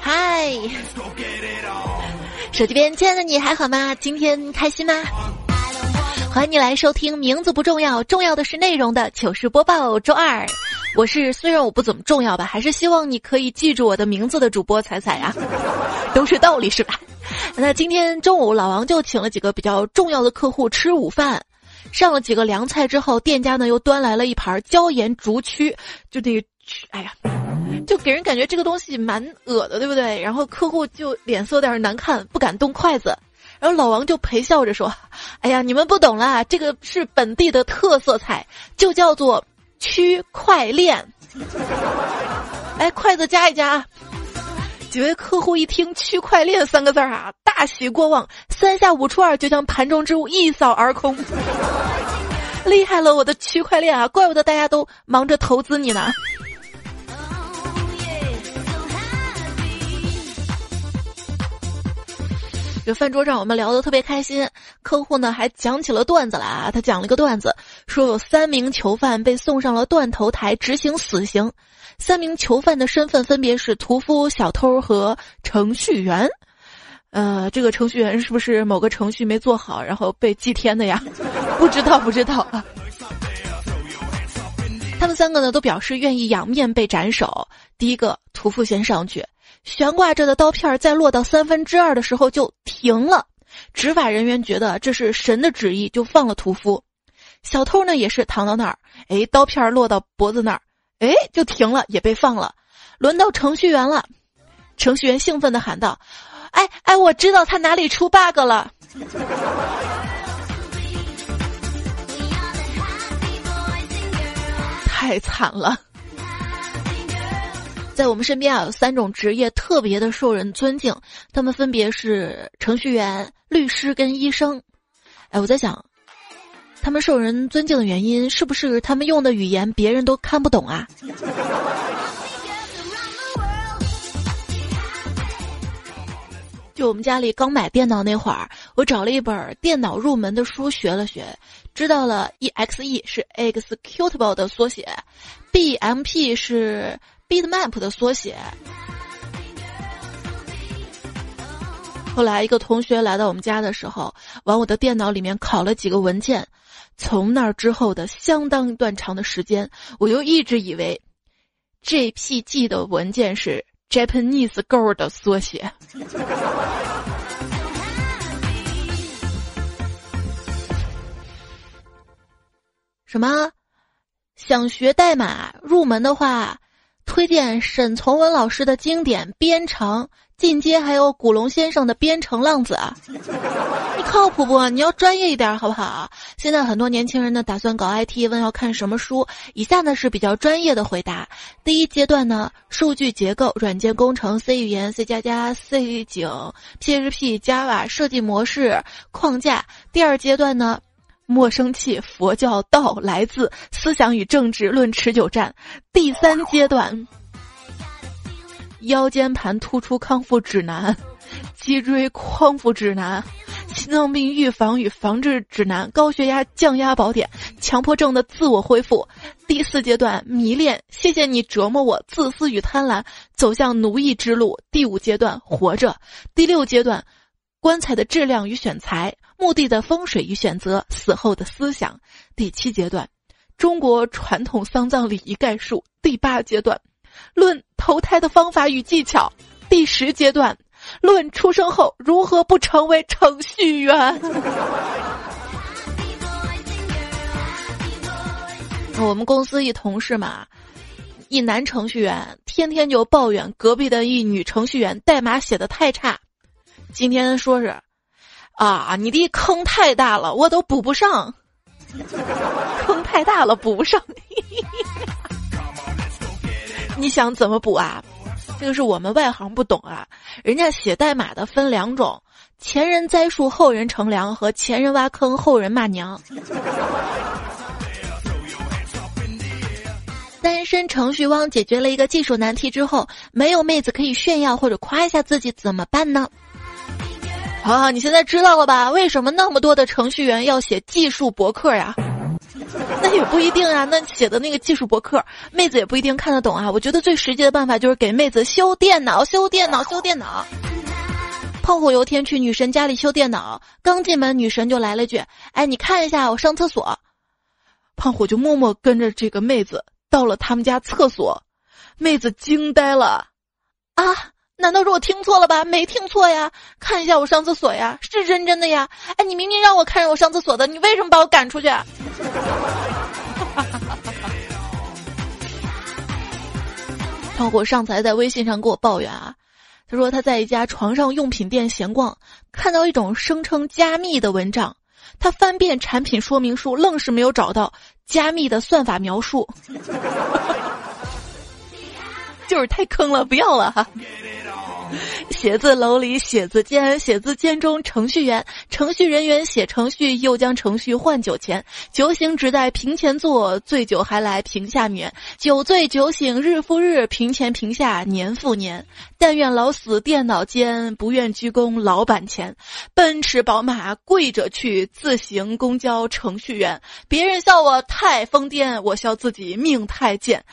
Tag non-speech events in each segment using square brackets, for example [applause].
嗨，手机边亲爱的你还好吗？今天开心吗？欢迎你来收听，名字不重要，重要的是内容的糗事播报。周二，我是虽然我不怎么重要吧，还是希望你可以记住我的名字的主播彩彩呀，[laughs] 都是道理是吧？那今天中午老王就请了几个比较重要的客户吃午饭，上了几个凉菜之后，店家呢又端来了一盘椒盐竹蛆，就那，哎呀。就给人感觉这个东西蛮恶的，对不对？然后客户就脸色有点难看，不敢动筷子。然后老王就陪笑着说：“哎呀，你们不懂啦，这个是本地的特色菜，就叫做区块链。来，[laughs] 筷子夹一夹。”几位客户一听“区块链”三个字儿啊，大喜过望，三下五除二就将盘中之物一扫而空。[laughs] 厉害了，我的区块链啊！怪不得大家都忙着投资你呢。这饭桌上我们聊得特别开心，客户呢还讲起了段子来啊。他讲了一个段子，说有三名囚犯被送上了断头台执行死刑，三名囚犯的身份分别是屠夫、小偷和程序员。呃，这个程序员是不是某个程序没做好，然后被祭天的呀？[laughs] 不知道，不知道啊。他们三个呢都表示愿意仰面被斩首。第一个屠夫先上去。悬挂着的刀片在落到三分之二的时候就停了，执法人员觉得这是神的旨意，就放了屠夫。小偷呢也是躺到那儿，哎，刀片落到脖子那儿，哎，就停了，也被放了。轮到程序员了，程序员兴奋地喊道：“哎哎，我知道他哪里出 bug 了。[laughs] ”太惨了。在我们身边啊，有三种职业特别的受人尊敬，他们分别是程序员、律师跟医生。哎，我在想，他们受人尊敬的原因是不是他们用的语言别人都看不懂啊？就我们家里刚买电脑那会儿，我找了一本电脑入门的书学了学，知道了 EXE 是 Executable 的缩写，BMP 是。Bitmap 的缩写。后来一个同学来到我们家的时候，往我的电脑里面拷了几个文件。从那之后的相当一段长的时间，我就一直以为 JPG 的文件是 Japanese Girl 的缩写。什么？想学代码入门的话？推荐沈从文老师的经典《编程》，进阶还有古龙先生的《编程浪子》，你靠谱不？你要专业一点好不好？现在很多年轻人呢打算搞 IT，问要看什么书？以下呢是比较专业的回答。第一阶段呢，数据结构、软件工程、C 语言、C 加加、C 井、PHP、Java 设计模式框架。第二阶段呢。莫生气，佛教道来自思想与政治论持久战。第三阶段，腰间盘突出康复指南，脊椎康复指南，心脏病预防与防治指南，高血压降压宝典，强迫症的自我恢复。第四阶段，迷恋，谢谢你折磨我，自私与贪婪，走向奴役之路。第五阶段，活着。第六阶段，棺材的质量与选材。墓地的风水与选择，死后的思想。第七阶段，中国传统丧葬礼仪概述。第八阶段，论投胎的方法与技巧。第十阶段，论出生后如何不成为程序员。[laughs] 我们公司一同事嘛，一男程序员天天就抱怨隔壁的一女程序员代码写的太差。今天说是。啊，你的坑太大了，我都补不上。坑太大了，补不上。你想怎么补啊？这个是我们外行不懂啊。人家写代码的分两种：前人栽树，后人乘凉；和前人挖坑，后人骂娘。单身程序汪解决了一个技术难题之后，没有妹子可以炫耀或者夸一下自己，怎么办呢？好，你现在知道了吧？为什么那么多的程序员要写技术博客呀？[laughs] 那也不一定啊。那写的那个技术博客，妹子也不一定看得懂啊。我觉得最实际的办法就是给妹子修电脑，修电脑，修电脑。胖虎有天去女神家里修电脑，刚进门，女神就来了句：“哎，你看一下，我上厕所。”胖虎就默默跟着这个妹子到了他们家厕所，妹子惊呆了，啊，难道是我听错了吧？没听错呀，看一下我上厕所呀，是真真的呀。哎，你明明让我看着我上厕所的，你为什么把我赶出去？[laughs] 胖虎上次还在微信上给我抱怨啊。他说他在一家床上用品店闲逛，看到一种声称加密的蚊帐，他翻遍产品说明书，愣是没有找到加密的算法描述，[laughs] 就是太坑了，不要了哈。写字楼里写字间，写字间中程序员，程序人员写程序，又将程序换酒钱。酒醒只在屏前坐，醉酒还来屏下眠。酒醉酒醒日复日，屏前屏下年复年。但愿老死电脑间，不愿鞠躬老板前。奔驰宝马跪着去，自行公交程序员。别人笑我太疯癫，我笑自己命太贱。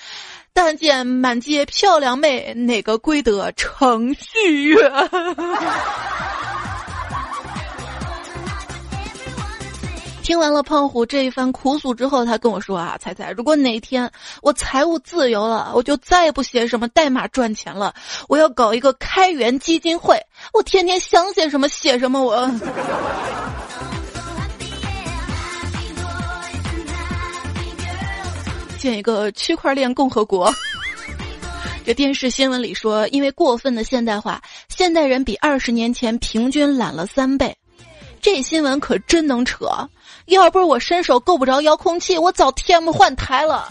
但见满街漂亮妹，哪个归得程序员？[laughs] 听完了胖虎这一番苦诉之后，他跟我说啊：“彩彩，如果哪天我财务自由了，我就再也不写什么代码赚钱了，我要搞一个开源基金会，我天天想写什么写什么，我。”建一个区块链共和国。这电视新闻里说，因为过分的现代化，现代人比二十年前平均懒了三倍。这新闻可真能扯！要不是我伸手够不着遥控器，我早 TM 换台了。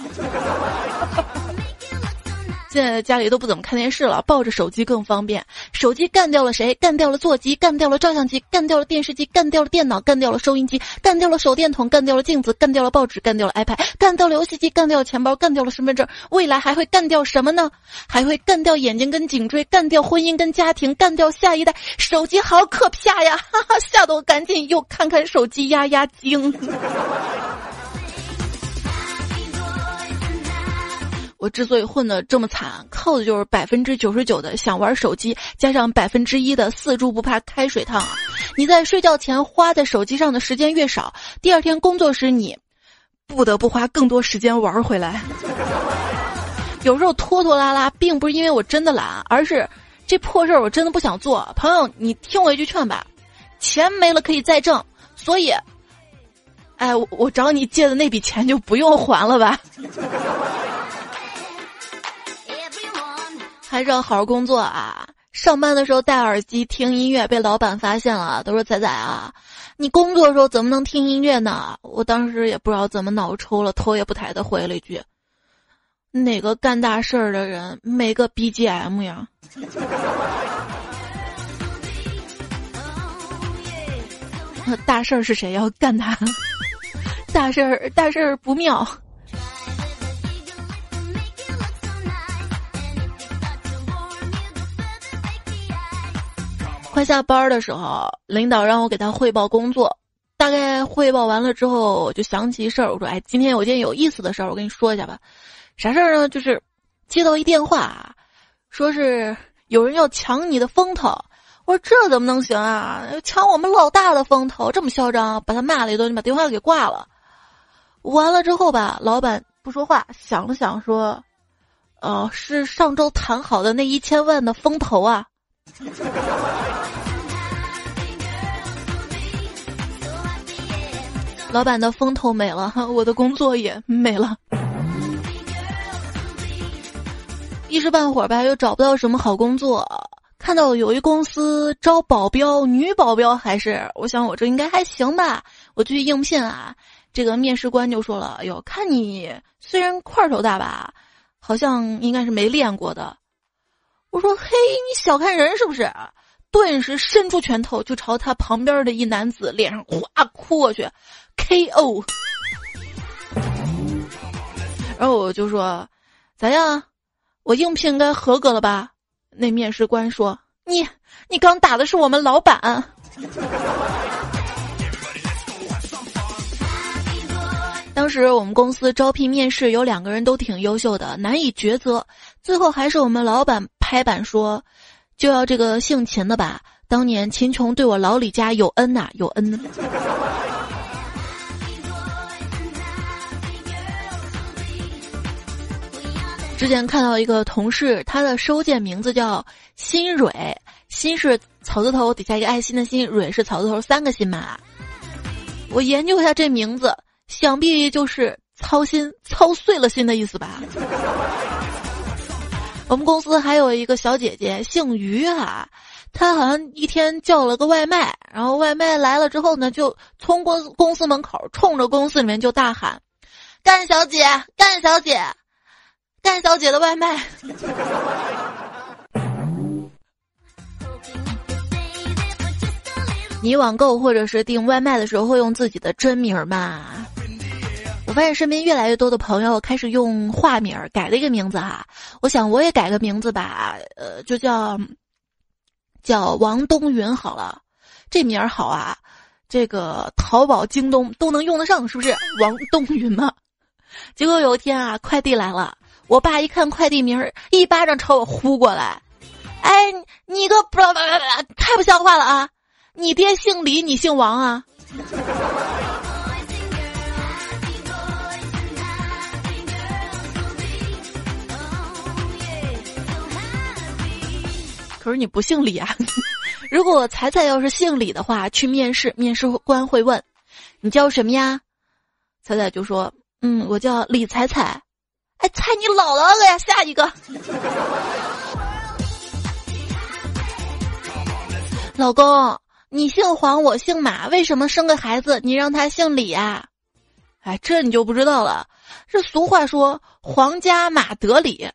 现在家里都不怎么看电视了，抱着手机更方便。手机干掉了谁？干掉了座机，干掉了照相机，干掉了电视机，干掉了电脑，干掉了收音机，干掉了手电筒，干掉了镜子，干掉了报纸，干掉了 iPad，干掉了游戏机，干掉了钱包，干掉了身份证。未来还会干掉什么呢？还会干掉眼睛跟颈椎，干掉婚姻跟家庭，干掉下一代。手机好可怕呀！哈哈，吓得我赶紧又看看手机压压惊。之所以混得这么惨，靠的就是百分之九十九的想玩手机，加上百分之一的四猪不怕开水烫。你在睡觉前花在手机上的时间越少，第二天工作时你不得不花更多时间玩回来。有时候拖拖拉拉，并不是因为我真的懒，而是这破事儿我真的不想做。朋友，你听我一句劝吧，钱没了可以再挣，所以，哎，我找你借的那笔钱就不用还了吧。还是要好好工作啊！上班的时候戴耳机听音乐，被老板发现了，都说仔仔啊，你工作的时候怎么能听音乐呢？我当时也不知道怎么脑抽了，头也不抬的回了一句：“哪个干大事儿的人没个 BGM 呀？” [laughs] 大事儿是谁要干他？大事儿大事儿不妙。快下班的时候，领导让我给他汇报工作。大概汇报完了之后，我就想起一事儿，我说：“哎，今天有件有意思的事儿，我跟你说一下吧。啥事儿呢？就是接到一电话，说是有人要抢你的风头。我说这怎么能行啊？抢我们老大的风头，这么嚣张！把他骂了一顿，就把电话给挂了。完了之后吧，老板不说话，想了想说：‘哦，是上周谈好的那一千万的风投啊。’”老板的风头没了，[laughs] 我的工作也没了。一时半会儿吧，又找不到什么好工作。看到有一公司招保镖，女保镖还是，我想我这应该还行吧。我去应聘啊，这个面试官就说了：“哎呦，看你虽然块头大吧，好像应该是没练过的。”我说：“嘿，你小看人是不是？”顿时伸出拳头就朝他旁边的一男子脸上哗哭过去，K.O。然后我就说：“咋样？我应聘该合格了吧？”那面试官说：“你你刚打的是我们老板。[laughs] ”当时我们公司招聘面试，有两个人都挺优秀的，难以抉择。最后还是我们老板拍板说，就要这个姓秦的吧。当年秦琼对我老李家有恩呐，有恩。之前看到一个同事，他的收件名字叫新蕊，新是草字头底下一个爱心的心，蕊是草字头三个心嘛。我研究一下这名字，想必就是操心操碎了心的意思吧。我们公司还有一个小姐姐，姓于哈，她好像一天叫了个外卖，然后外卖来了之后呢，就从公公司门口冲着公司里面就大喊：“干小姐，干小姐，干小姐的外卖。”你网购或者是订外卖的时候会用自己的真名吗？我发现身边越来越多的朋友开始用化名儿改了一个名字哈。我想我也改个名字吧，呃，就叫叫王冬云好了，这名儿好啊，这个淘宝、京东都能用得上，是不是？王冬云嘛。结果有一天啊，快递来了，我爸一看快递名儿，一巴掌朝我呼过来，哎，你个不太不像话了啊！你爹姓李，你姓王啊？可是你不姓李啊！[laughs] 如果彩彩要是姓李的话，去面试，面试官会问：“你叫什么呀？”彩彩就说：“嗯，我叫李彩彩。”还，猜你姥姥了呀！下一个，老公。你姓黄，我姓马，为什么生个孩子你让他姓李啊？哎，这你就不知道了。这俗话说“皇家马德里”。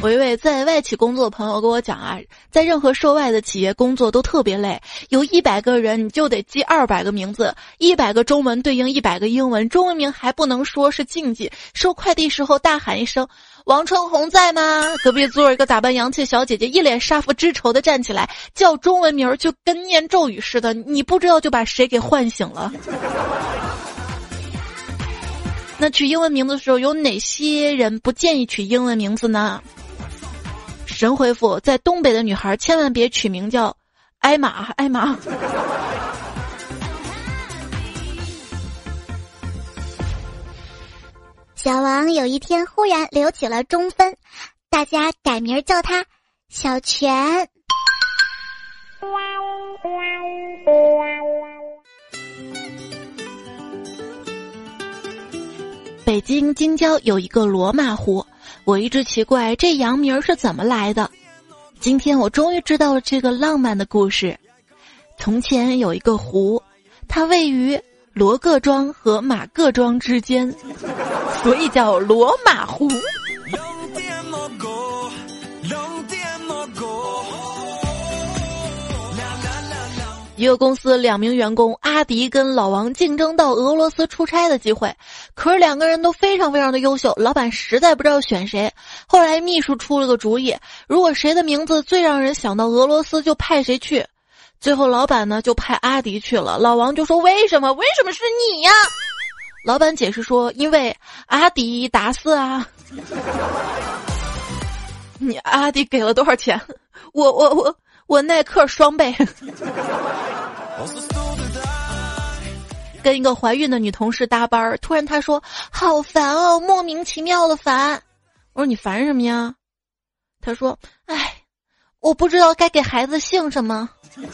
我一位在外企工作的朋友跟我讲啊，在任何涉外的企业工作都特别累，有一百个人你就得记二百个名字，一百个中文对应一百个英文，中文名还不能说是禁忌。收快递时候大喊一声“王春红在吗？”隔壁座一个打扮洋气小姐姐一脸杀父之仇的站起来叫中文名，就跟念咒语似的，你不知道就把谁给唤醒了。[laughs] 那取英文名字的时候，有哪些人不建议取英文名字呢？神回复：在东北的女孩千万别取名叫艾玛，艾玛。[laughs] 小王有一天忽然留起了中分，大家改名叫他小泉。北京京郊有一个罗马湖。我一直奇怪这洋名是怎么来的，今天我终于知道了这个浪漫的故事。从前有一个湖，它位于罗各庄和马各庄之间，所以叫罗马湖。一个公司两名员工阿迪跟老王竞争到俄罗斯出差的机会，可是两个人都非常非常的优秀，老板实在不知道选谁。后来秘书出了个主意，如果谁的名字最让人想到俄罗斯，就派谁去。最后老板呢就派阿迪去了。老王就说：“为什么？为什么是你呀？”老板解释说：“因为阿迪达斯啊。[laughs] ”你阿迪给了多少钱？我我我。我耐克双倍，[laughs] 跟一个怀孕的女同事搭班儿，突然她说：“好烦哦，莫名其妙的烦。”我说：“你烦什么呀？”她说：“哎，我不知道该给孩子姓什么。[laughs] ”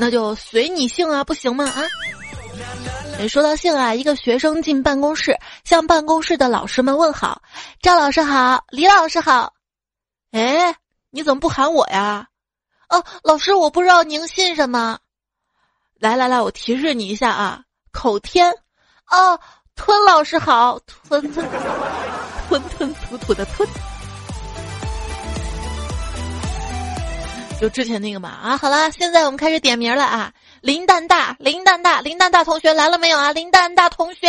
那就随你姓啊，不行吗？啊？哎，说到姓啊，一个学生进办公室，向办公室的老师们问好：“赵老师好，李老师好。”哎，你怎么不喊我呀？哦，老师，我不知道您姓什么。来来来，我提示你一下啊，口天。哦，吞老师好，吞吞吞吞吐吐的吞。就之前那个嘛啊，好了，现在我们开始点名了啊。林蛋大，林蛋大，林蛋大同学来了没有啊？林蛋大同学。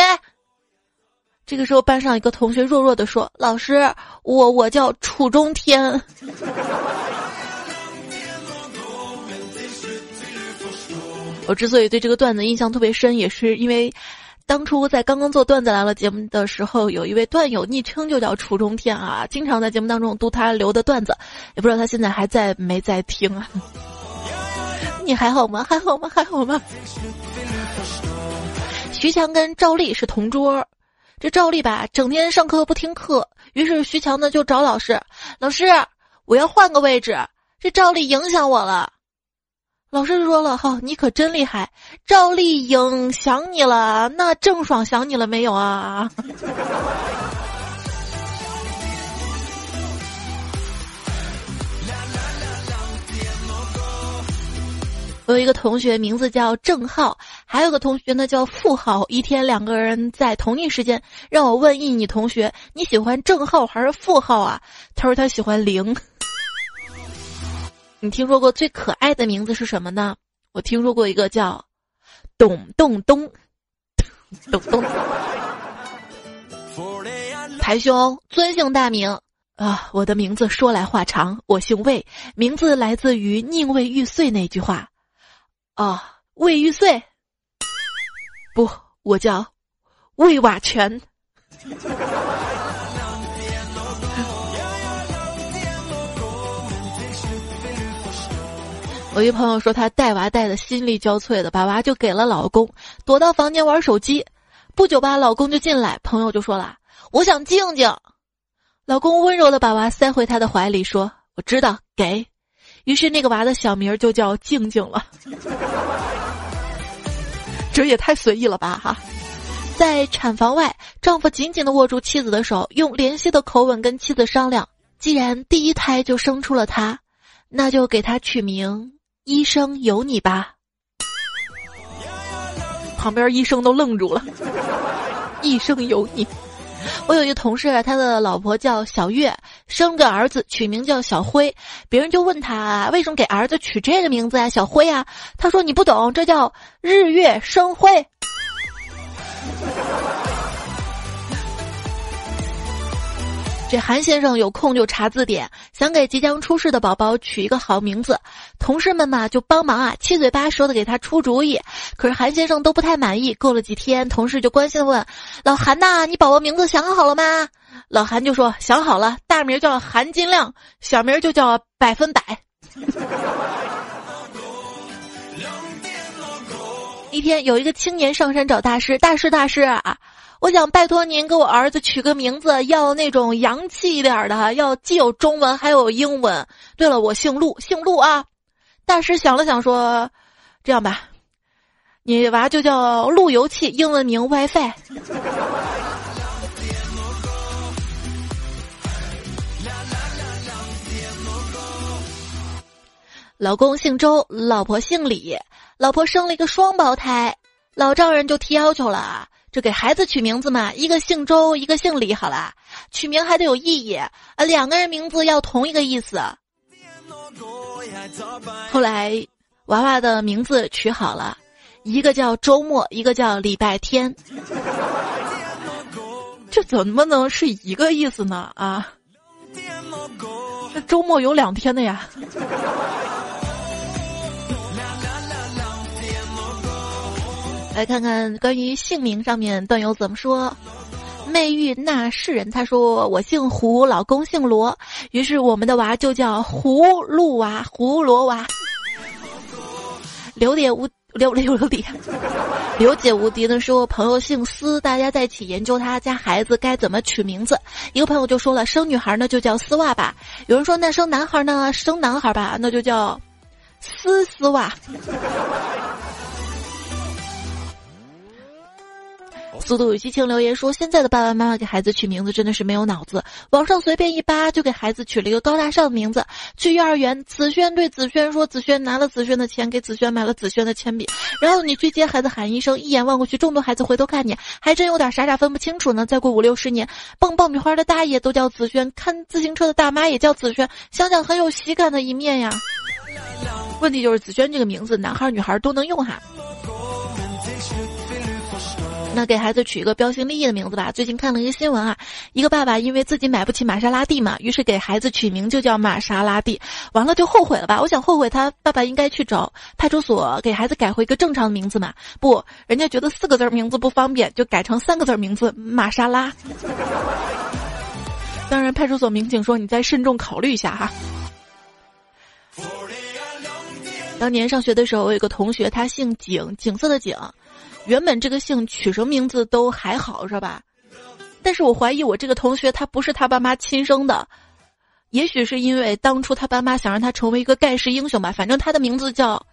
这个时候，班上一个同学弱弱的说：“老师，我我叫楚中天。[laughs] ”我之所以对这个段子印象特别深，也是因为当初在刚刚做段子来了节目的时候，有一位段友昵称就叫楚中天啊，经常在节目当中读他留的段子，也不知道他现在还在没在听啊。[laughs] 你还好吗？还好吗？还好吗？徐强跟赵丽是同桌，这赵丽吧整天上课不听课，于是徐强呢就找老师，老师我要换个位置，这赵丽影响我了。老师说了哈，你可真厉害，赵丽影响你了，那郑爽想你了没有啊？[laughs] 有一个同学，名字叫郑浩，还有个同学呢叫付浩。一天，两个人在同一时间让我问一女同学：“你喜欢郑浩还是付浩啊？”他说他喜欢零。你听说过最可爱的名字是什么呢？我听说过一个叫董栋东，董东。台兄尊姓大名啊？我的名字说来话长，我姓魏，名字来自于宁为玉碎那句话。啊，魏玉碎，不，我叫魏瓦全。我一朋友说，她带娃带的心力交瘁的，把娃就给了老公，躲到房间玩手机。不久吧，老公就进来，朋友就说了：“我想静静。”老公温柔的把娃塞回他的怀里，说：“我知道，给。”于是那个娃的小名就叫静静了，这也太随意了吧哈！在产房外，丈夫紧紧的握住妻子的手，用怜惜的口吻跟妻子商量：既然第一胎就生出了他，那就给他取名“医生有你”吧。旁边医生都愣住了，“一生有你”。我有一个同事，他的老婆叫小月，生个儿子，取名叫小辉。别人就问他为什么给儿子取这个名字啊？小辉啊？他说你不懂，这叫日月生辉。这韩先生有空就查字典，想给即将出世的宝宝取一个好名字。同事们嘛就帮忙啊，七嘴八舌的给他出主意。可是韩先生都不太满意。过了几天，同事就关心的问：“老韩呐，你宝宝名字想好了吗？”老韩就说：“想好了，大名叫韩金亮，小名就叫百分百。[laughs] ”一天，有一个青年上山找大师，大师大师啊。我想拜托您给我儿子取个名字，要那种洋气一点的，要既有中文还有英文。对了，我姓陆，姓陆啊。大师想了想说：“这样吧，你娃就叫路由器，英文名 WiFi。”老公姓周，老婆姓李，老婆生了一个双胞胎，老丈人就提要求了。这给孩子取名字嘛，一个姓周，一个姓李，好啦，取名还得有意义，啊，两个人名字要同一个意思。后来，娃娃的名字取好了，一个叫周末，一个叫礼拜天。这怎么能是一个意思呢？啊，这周末有两天的呀。来看看关于姓名上面段友怎么说。媚玉那世人他说我姓胡，老公姓罗，于是我们的娃就叫葫芦娃、胡罗娃。刘姐无刘刘刘姐，刘姐无敌的说朋友姓司，大家在一起研究他家孩子该怎么取名字。一个朋友就说了，生女孩呢就叫丝袜吧。有人说那生男孩呢，生男孩吧，那就叫丝丝袜。速度与激情留言说：“现在的爸爸妈妈给孩子取名字真的是没有脑子，网上随便一扒就给孩子取了一个高大上的名字。去幼儿园，子轩对子轩说：‘子轩拿了子轩的钱，给子轩买了子轩的铅笔。’然后你去接孩子，喊一声，一眼望过去，众多孩子回头看你，还真有点傻傻分不清楚呢。再过五六十年，蹦爆米花的大爷都叫子轩，看自行车的大妈也叫子轩，想想很有喜感的一面呀。问题就是子轩这个名字，男孩女孩都能用哈。”那给孩子取一个标新立异的名字吧。最近看了一个新闻啊，一个爸爸因为自己买不起玛莎拉蒂嘛，于是给孩子取名就叫玛莎拉蒂，完了就后悔了吧？我想后悔他爸爸应该去找派出所给孩子改回一个正常的名字嘛。不，人家觉得四个字名字不方便，就改成三个字名字玛莎拉。[laughs] 当然，派出所民警说你再慎重考虑一下哈。当年上学的时候，我有个同学，他姓景，景色的景。原本这个姓取什么名字都还好，是吧？但是我怀疑我这个同学他不是他爸妈亲生的，也许是因为当初他爸妈想让他成为一个盖世英雄吧。反正他的名字叫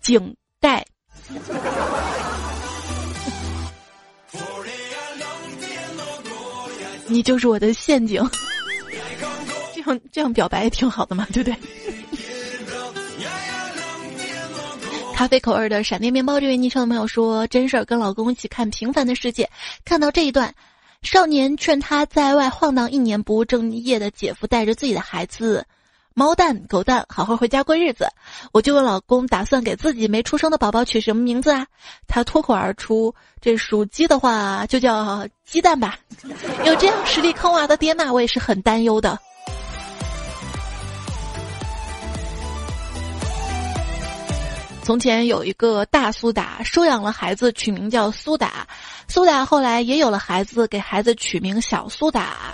井盖。[laughs] 你就是我的陷阱，这样这样表白也挺好的嘛，对不对？咖啡口味的闪电面包，这位昵称的朋友说：“真事儿，跟老公一起看《平凡的世界》，看到这一段，少年劝他在外晃荡一年不务正业的姐夫带着自己的孩子，猫蛋狗蛋，好好回家过日子。我就问老公，打算给自己没出生的宝宝取什么名字啊？他脱口而出：这属鸡的话，就叫鸡蛋吧。[laughs] 有这样实力坑娃的爹妈，我也是很担忧的。”从前有一个大苏打，收养了孩子，取名叫苏打。苏打后来也有了孩子，给孩子取名小苏打。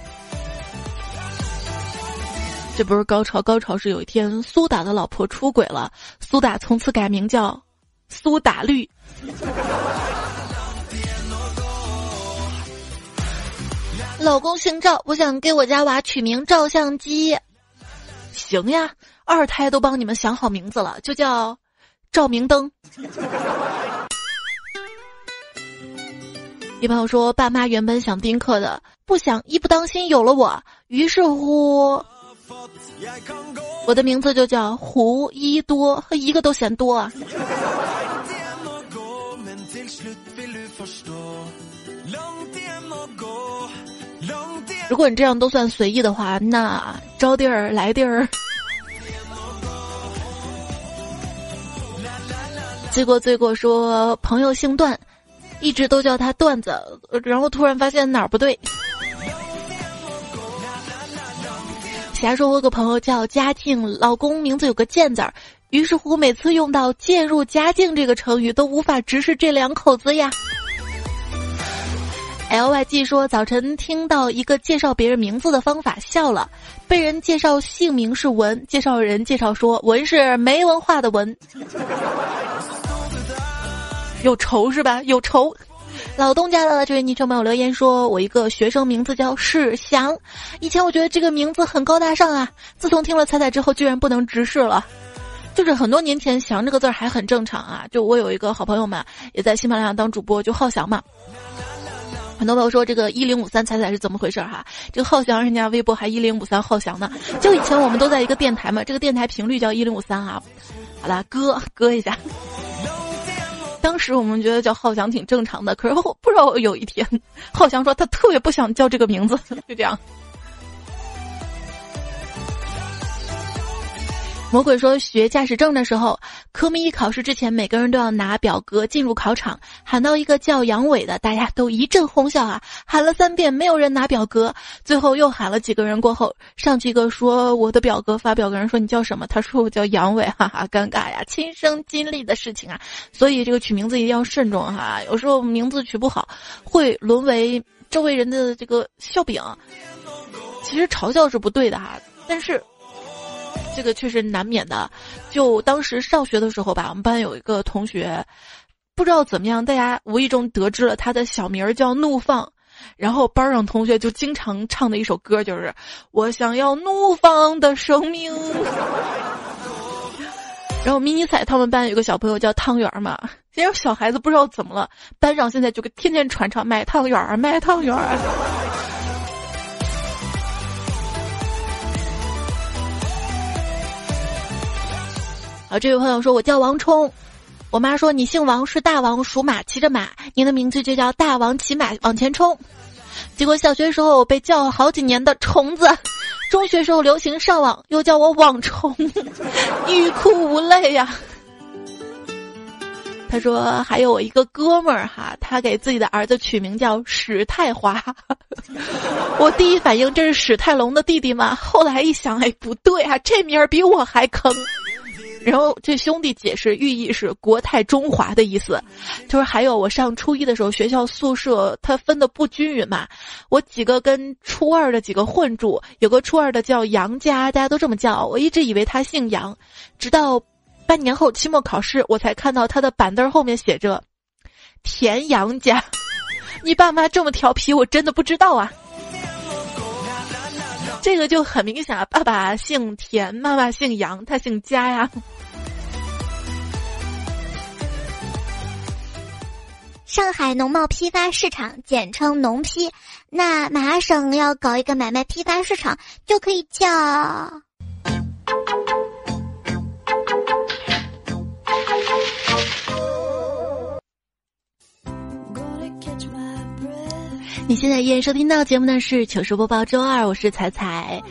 这不是高潮，高潮是有一天苏打的老婆出轨了，苏打从此改名叫苏打绿。老公姓赵，我想给我家娃取名照相机。行呀，二胎都帮你们想好名字了，就叫。照明灯。一朋友说，爸妈原本想丁克的，不想一不当心有了我，于是乎，我的名字就叫胡一多，和一个都嫌多啊。如果你这样都算随意的话，那招地儿来地儿。罪过罪过说朋友姓段，一直都叫他段子，然后突然发现哪儿不对。侠说我有个朋友叫嘉靖，老公名字有个贱字儿，于是乎每次用到“渐入佳境”这个成语，都无法直视这两口子呀。L Y G 说早晨听到一个介绍别人名字的方法笑了，被人介绍姓名是文，介绍人介绍说文是没文化的文。有仇是吧？有仇。老东家的这位昵称朋友留言说：“我一个学生名字叫世祥，以前我觉得这个名字很高大上啊，自从听了彩彩之后，居然不能直视了。就是很多年前，祥这个字儿还很正常啊。就我有一个好朋友嘛，也在喜马拉雅当主播，就浩翔嘛。很多朋友说这个一零五三彩彩是怎么回事哈？这个浩翔人家微博还一零五三浩翔呢。就以前我们都在一个电台嘛，这个电台频率叫一零五三啊。好了，割割一下。”当时我们觉得叫浩翔挺正常的，可是后不知道有一天，浩翔说他特别不想叫这个名字，就这样。魔鬼说学驾驶证的时候，科目一考试之前，每个人都要拿表格进入考场。喊到一个叫杨伟的，大家都一阵哄笑啊！喊了三遍，没有人拿表格。最后又喊了几个人过后，上去一个说我的表格发表格人说你叫什么？他说我叫杨伟，哈哈，尴尬呀！亲身经历的事情啊，所以这个取名字一定要慎重哈。有时候名字取不好，会沦为周围人的这个笑柄。其实嘲笑是不对的哈，但是。这个确实难免的，就当时上学的时候吧，我们班有一个同学，不知道怎么样，大家无意中得知了他的小名儿叫怒放，然后班上同学就经常唱的一首歌就是“我想要怒放的生命”。然后迷你彩他们班有个小朋友叫汤圆儿嘛，这些小孩子不知道怎么了，班上现在就天天传唱卖汤圆儿，卖汤圆儿。啊，这位朋友说：“我叫王冲，我妈说你姓王是大王属马骑着马，您的名字就叫大王骑马往前冲。”结果小学时候被叫好几年的虫子，中学时候流行上网又叫我网虫，欲哭无泪呀。他说还有我一个哥们儿哈，他给自己的儿子取名叫史泰华。我第一反应这是史泰龙的弟弟吗？后来一想，哎，不对啊，这名儿比我还坑。然后这兄弟解释，寓意是国泰中华的意思。就是还有我上初一的时候，学校宿舍它分的不均匀嘛，我几个跟初二的几个混住，有个初二的叫杨家，大家都这么叫，我一直以为他姓杨，直到半年后期末考试，我才看到他的板凳后面写着田杨家。你爸妈这么调皮，我真的不知道啊。这个就很明显啊，爸爸姓田，妈妈姓杨，他姓家呀。上海农贸批发市场简称农批，那麻省要搞一个买卖批发市场，就可以叫。你现在依然收听到节目的是糗事播报周二，我是彩彩。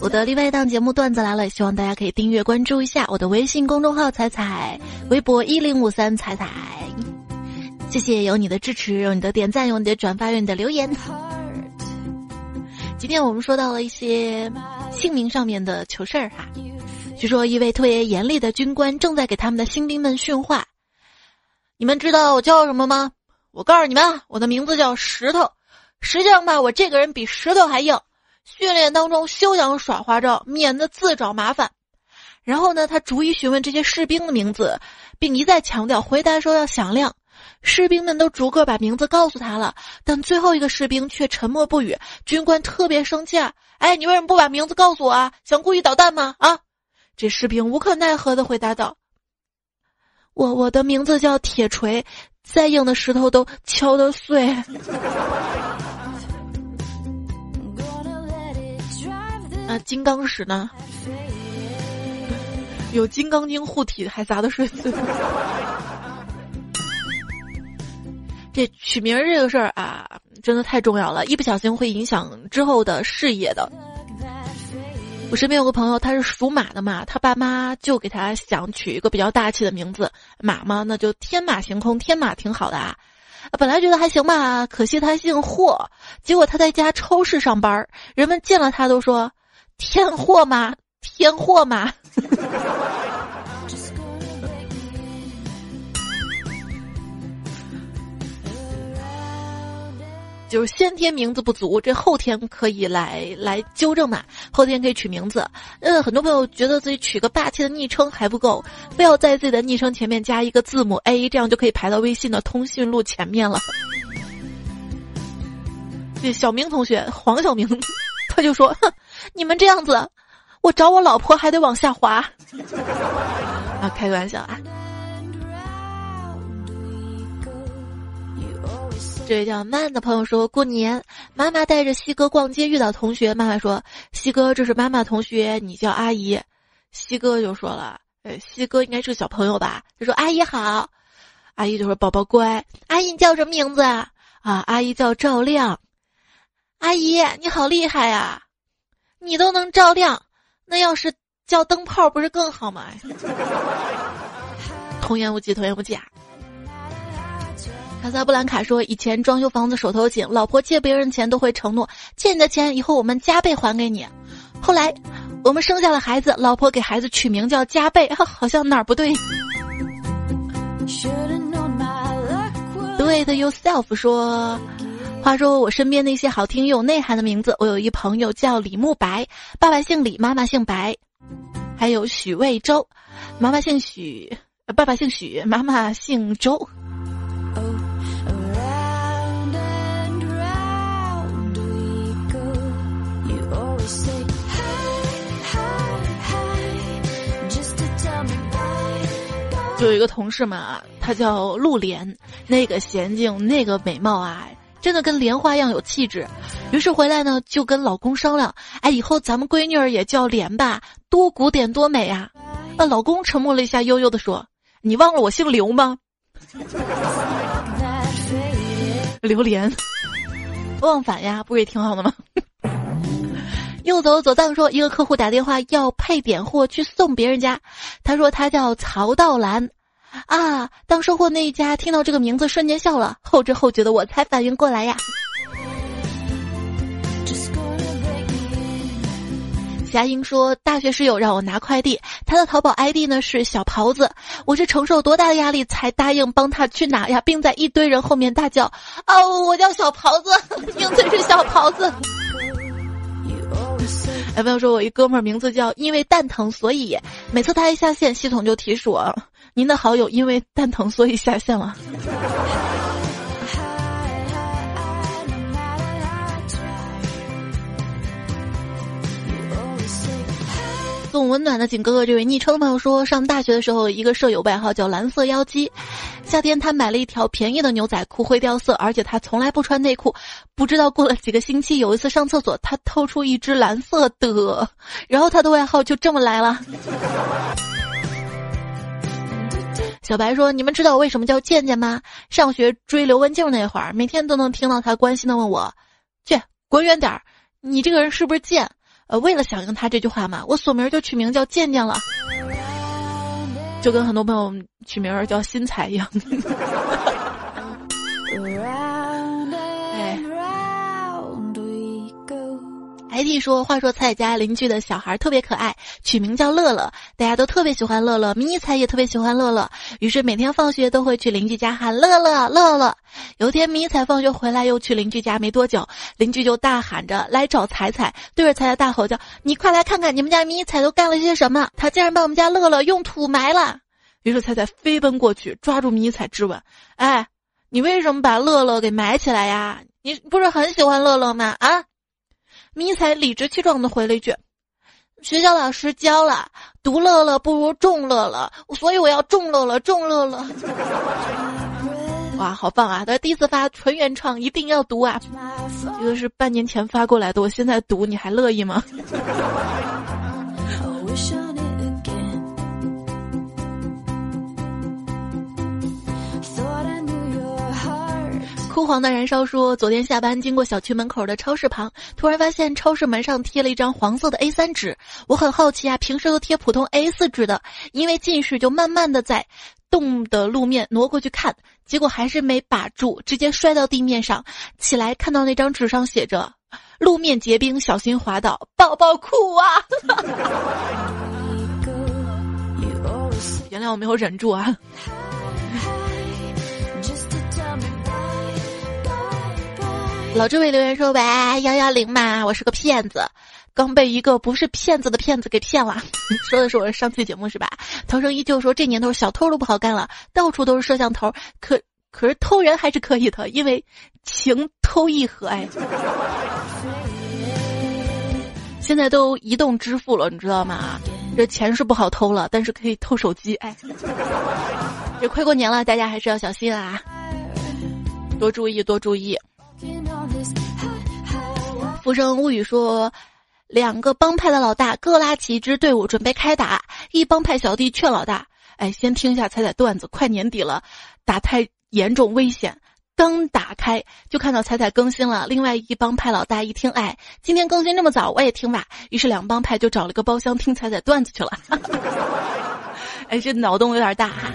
我的另外一档节目段子来了，希望大家可以订阅关注一下我的微信公众号彩彩，微博一零五三彩彩。谢谢有你的支持，有你的点赞，有你的转发，有你的留言。今天我们说到了一些姓名上面的糗事儿哈。据说一位特别严厉的军官正在给他们的新兵们训话。你们知道我叫什么吗？我告诉你们，我的名字叫石头。实际上吧，我这个人比石头还硬。训练当中休想耍花招，免得自找麻烦。然后呢，他逐一询问这些士兵的名字，并一再强调回答说要响亮。士兵们都逐个把名字告诉他了，但最后一个士兵却沉默不语。军官特别生气啊！哎，你为什么不把名字告诉我啊？想故意捣蛋吗？啊！这士兵无可奈何的回答道：“我我的名字叫铁锤，再硬的石头都敲得碎。”那金刚石呢？有金刚经护体，还砸的碎碎。这取名这个事儿啊，真的太重要了，一不小心会影响之后的事业的。我身边有个朋友，他是属马的嘛，他爸妈就给他想取一个比较大气的名字，马嘛，那就天马行空，天马挺好的啊。本来觉得还行吧，可惜他姓霍，结果他在家超市上班，人们见了他都说。天货吗？天货吗？就是先天名字不足，这后天可以来来纠正嘛。后天可以取名字。呃，很多朋友觉得自己取个霸气的昵称还不够，非要在自己的昵称前面加一个字母 A，这样就可以排到微信的通讯录前面了。这小明同学，黄晓明，他就说。哼。你们这样子，我找我老婆还得往下滑。[laughs] 啊，开个玩笑啊。这位叫慢的朋友说过年，妈妈带着西哥逛街遇到同学，妈妈说：“西哥，这是妈妈同学，你叫阿姨。”西哥就说了：“哎，西哥应该是个小朋友吧？”他说：“阿姨好。”阿姨就说：“宝宝乖。”阿姨你叫什么名字啊？啊，阿姨叫赵亮。阿姨你好厉害呀！你都能照亮，那要是叫灯泡不是更好吗？[laughs] 童言无忌，童言无忌啊！卡萨布兰卡说，以前装修房子手头紧，老婆借别人钱都会承诺借你的钱以后我们加倍还给你。后来我们生下了孩子，老婆给孩子取名叫加倍，好像哪儿不对。Do it yourself 说。话说我身边那些好听又有内涵的名字，我有一朋友叫李慕白，爸爸姓李，妈妈姓白，还有许魏洲，妈妈姓许，爸爸姓许，妈妈姓周。就有一个同事嘛，他叫陆莲，那个娴静，那个美貌啊。真的跟莲花一样有气质，于是回来呢就跟老公商量，哎，以后咱们闺女儿也叫莲吧，多古典多美啊！那老公沉默了一下，悠悠的说：“你忘了我姓刘吗？” [laughs] 榴莲，忘返呀，不也挺好的吗？又走左藏说，一个客户打电话要配点货去送别人家，他说他叫曹道兰，啊！当收货那一家听到这个名字，瞬间笑了。后知后觉的我才反应过来呀。霞英说，大学室友让我拿快递，他的淘宝 ID 呢是小袍子，我是承受多大的压力才答应帮他去拿呀，并在一堆人后面大叫：“哦，我叫小袍子，[laughs] 名字是小袍子。”有朋友说我一哥们儿名字叫因为蛋疼，所以每次他一下线，系统就提示我，您的好友因为蛋疼，所以下线了。送温暖的景哥哥，这位昵称的朋友说，上大学的时候，一个舍友外号叫蓝色妖姬。夏天他买了一条便宜的牛仔裤，会掉色，而且他从来不穿内裤。不知道过了几个星期，有一次上厕所，他掏出一只蓝色的，然后他的外号就这么来了。小白说：“你们知道我为什么叫健健吗？上学追刘文静那会儿，每天都能听到他关心的问我：‘去滚远点儿，你这个人是不是贱？’”呃，为了响应他这句话嘛，我锁名就取名叫健健了，就跟很多朋友取名儿叫新彩一样。[laughs] 艾迪说：“话说彩家邻居的小孩特别可爱，取名叫乐乐，大家都特别喜欢乐乐，迷彩也特别喜欢乐乐，于是每天放学都会去邻居家喊乐乐乐乐。有一天迷彩放学回来又去邻居家没多久，邻居就大喊着来找彩彩，对着彩彩大吼叫：‘你快来看看你们家迷彩都干了些什么！他竟然把我们家乐乐用土埋了！’于是彩彩飞奔过去抓住迷彩质问：‘哎，你为什么把乐乐给埋起来呀？你不是很喜欢乐乐吗？啊？’”迷彩理直气壮的回了一句：“学校老师教了，独乐乐不如众乐乐，所以我要众乐乐，众乐乐。[laughs] ”哇，好棒啊！他第一次发纯原创，一定要读啊！这个是半年前发过来的，我现在读，你还乐意吗？枯黄的燃烧说：“昨天下班经过小区门口的超市旁，突然发现超市门上贴了一张黄色的 A3 纸。我很好奇啊，平时都贴普通 A4 纸的，因为近视就慢慢的在动的路面挪过去看，结果还是没把住，直接摔到地面上。起来看到那张纸上写着‘路面结冰，小心滑倒’，宝宝哭啊！[laughs] 原谅我没有忍住啊。”老这位留言说：“喂，幺幺零嘛，我是个骗子，刚被一个不是骗子的骗子给骗了。[laughs] 说的是我上期节目是吧？涛声依旧说这年头小偷都不好干了，到处都是摄像头，可可是偷人还是可以的，因为情偷意合哎。[laughs] 现在都移动支付了，你知道吗？这钱是不好偷了，但是可以偷手机哎。这快过年了，大家还是要小心啊，多注意，多注意。”浮生物语说，两个帮派的老大各拉起一支队伍准备开打。一帮派小弟劝老大：“哎，先听一下彩彩段子，快年底了，打太严重危险。”刚打开就看到彩彩更新了。另外一帮派老大一听：“哎，今天更新这么早，我也听吧。”于是两帮派就找了个包厢听彩彩段子去了。[laughs] 哎，这脑洞有点大哈。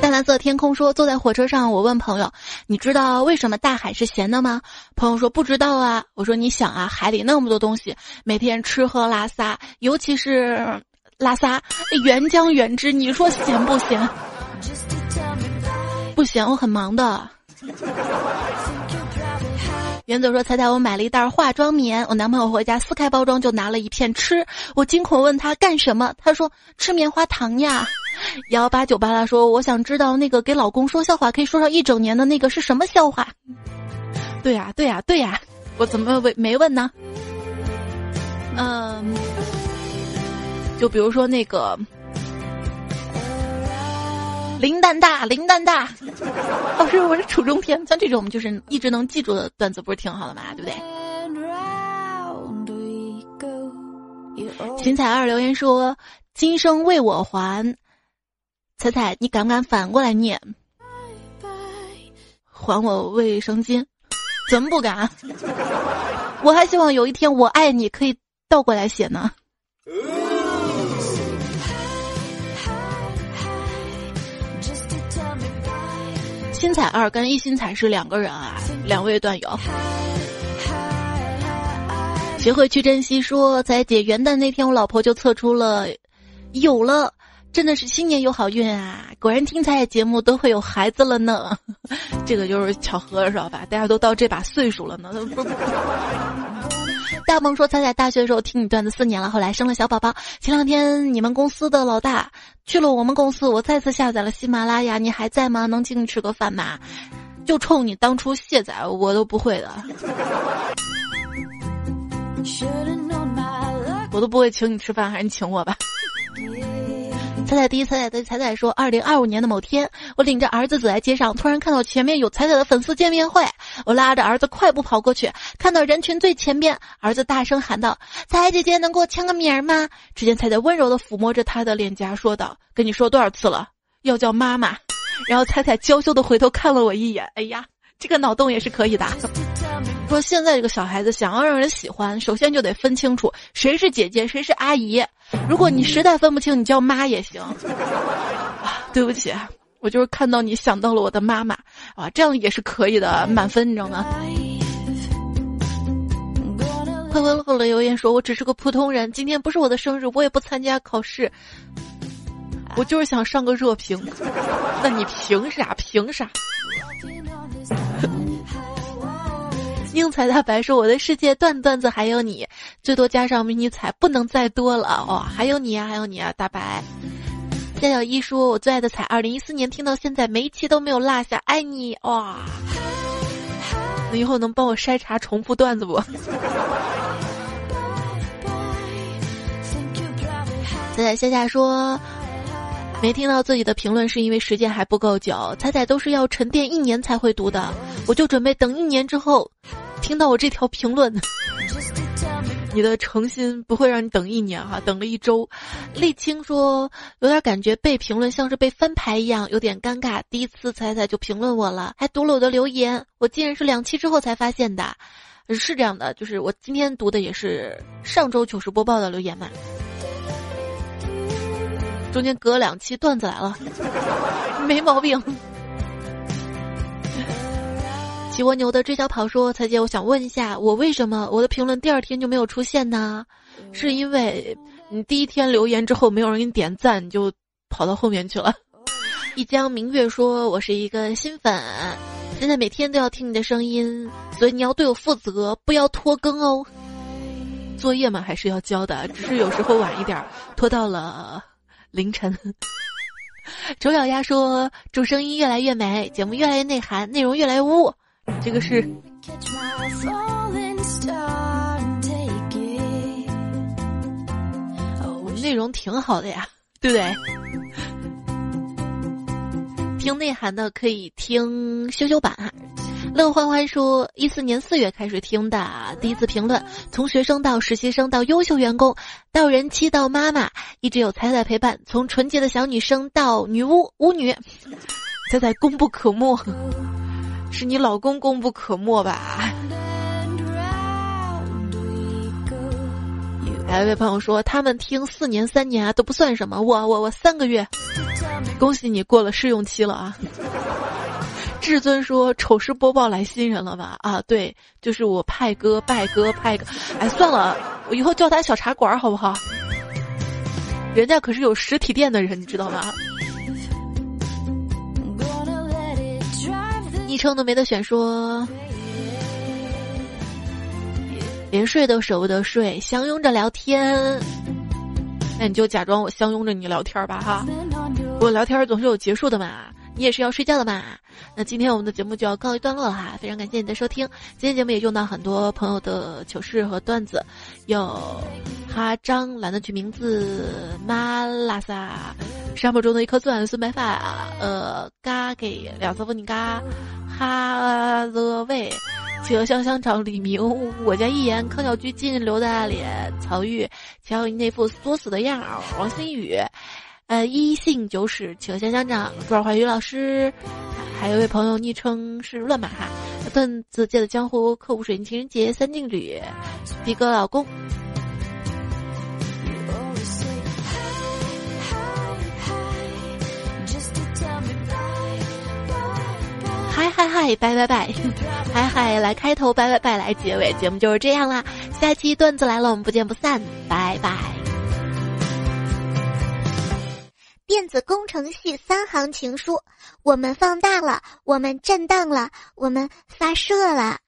淡蓝色天空说：“坐在火车上，我问朋友，你知道为什么大海是咸的吗？”朋友说：“不知道啊。”我说：“你想啊，海里那么多东西，每天吃喝拉撒，尤其是拉撒，原浆原汁，你说咸不咸？不咸，我很忙的。”原子说：“彩彩，我买了一袋化妆棉，我男朋友回家撕开包装就拿了一片吃，我惊恐问他干什么，他说吃棉花糖呀。幺八九八拉说：“我想知道那个给老公说笑话可以说上一整年的那个是什么笑话？”对呀，对呀，对呀，我怎么没没问呢？嗯，就比如说那个。林蛋大，林蛋大，老师，我是楚中天，像这种就是一直能记住的段子，不是挺好的吗？对不对？秦彩二留言说：“今生为我还。”彩彩，你敢不敢反过来念？还我卫生巾？怎么不敢？我还希望有一天我爱你可以倒过来写呢。新彩二跟一新彩是两个人啊，两位段友。学会去珍惜，说在姐元旦那天，我老婆就测出了有了，真的是新年有好运啊！果然听彩姐节目都会有孩子了呢，[laughs] 这个就是巧合，知道吧？大家都到这把岁数了呢。大萌说：“彩彩大学的时候听你段子四年了，后来生了小宝宝。前两天你们公司的老大去了我们公司，我再次下载了喜马拉雅，你还在吗？能请你吃个饭吗？就冲你当初卸载，我都不会的。[laughs] ”我都不会请你吃饭，还是你请我吧。[laughs] 彩彩第一，彩彩的彩彩说，二零二五年的某天，我领着儿子走在街上，突然看到前面有彩彩的粉丝见面会，我拉着儿子快步跑过去，看到人群最前边，儿子大声喊道：“彩彩姐姐，能给我签个名吗？”只见彩彩温柔的抚摸着他的脸颊，说道：“跟你说多少次了，要叫妈妈。”然后彩彩娇羞的回头看了我一眼，哎呀，这个脑洞也是可以的。说现在这个小孩子想要让人喜欢，首先就得分清楚谁是姐姐，谁是阿姨。如果你实在分不清，你叫妈也行。[laughs] 啊，对不起，我就是看到你想到了我的妈妈啊，这样也是可以的，满分，你知道吗？快快乐乐留言说：“我只是个普通人，今天不是我的生日，我也不参加考试，我就是想上个热评。那你凭啥？凭啥？”宁采大白说：“我的世界段段子还有你，最多加上迷你彩，不能再多了哦。还有你啊，还有你啊，大白。”夏小一说：“我最爱的彩，二零一四年听到现在，每一期都没有落下，爱你哇！你以后能帮我筛查重复段子不？” [laughs] 彩彩夏夏说：“没听到自己的评论，是因为时间还不够久。彩彩都是要沉淀一年才会读的，我就准备等一年之后。”听到我这条评论，你的诚心不会让你等一年哈，等了一周。沥青说有点感觉被评论像是被翻牌一样，有点尴尬。第一次彩彩就评论我了，还读了我的留言，我竟然是两期之后才发现的。是这样的，就是我今天读的也是上周糗事播报的留言嘛，中间隔两期段子来了，没毛病。骑蜗牛的追小跑说：“彩姐，我想问一下，我为什么我的评论第二天就没有出现呢？是因为你第一天留言之后没有人给你点赞，你就跑到后面去了。”一江明月说：“我是一个新粉，现在每天都要听你的声音，所以你要对我负责，不要拖更哦。作业嘛还是要交的，只是有时候晚一点，拖到了凌晨。”丑小鸭说：“祝声音越来越美，节目越来越内涵，内容越来越污。”这个是，内容挺好的呀，对不对？听内涵的可以听修修版。乐欢欢说，一四年四月开始听的，第一次评论，从学生到实习生到优秀员工，到人妻到妈妈，一直有彩彩陪伴，从纯洁的小女生到女巫巫女，[laughs] 彩彩功不可没。是你老公功不可没吧？还有一位朋友说，他们听四年三年啊都不算什么，我我我三个月，恭喜你过了试用期了啊！[laughs] 至尊说，丑事播报来新人了吧？啊，对，就是我派哥拜哥派哥，哎，算了，我以后叫他小茶馆好不好？人家可是有实体店的人，你知道吗？昵称都没得选，说连睡都舍不得睡，相拥着聊天。那你就假装我相拥着你聊天吧，哈。我聊天总是有结束的嘛，你也是要睡觉的嘛。那今天我们的节目就要告一段落了哈，非常感谢你的收听。今天节目也用到很多朋友的糗事和段子，有哈张懒得取名字，马拉萨，沙漠中的一颗钻，孙白发，呃，嘎给两色风景嘎。哈了喂，企鹅香香肠李明，我家一言康小居进刘大脸曹玉，瞧你那副作死的样儿，王新宇，呃，一姓九史企鹅香香长朱二怀宇老师，还有一位朋友昵称是乱马哈，段子界的江湖客户水晶情人节三劲旅，迪哥老公。嗨嗨嗨拜拜拜，[laughs] 嗨嗨来开头，拜拜拜来结尾，节目就是这样啦。下期段子来了，我们不见不散，拜拜。电子工程系三行情书：我们放大了，我们震荡了，我们发射了。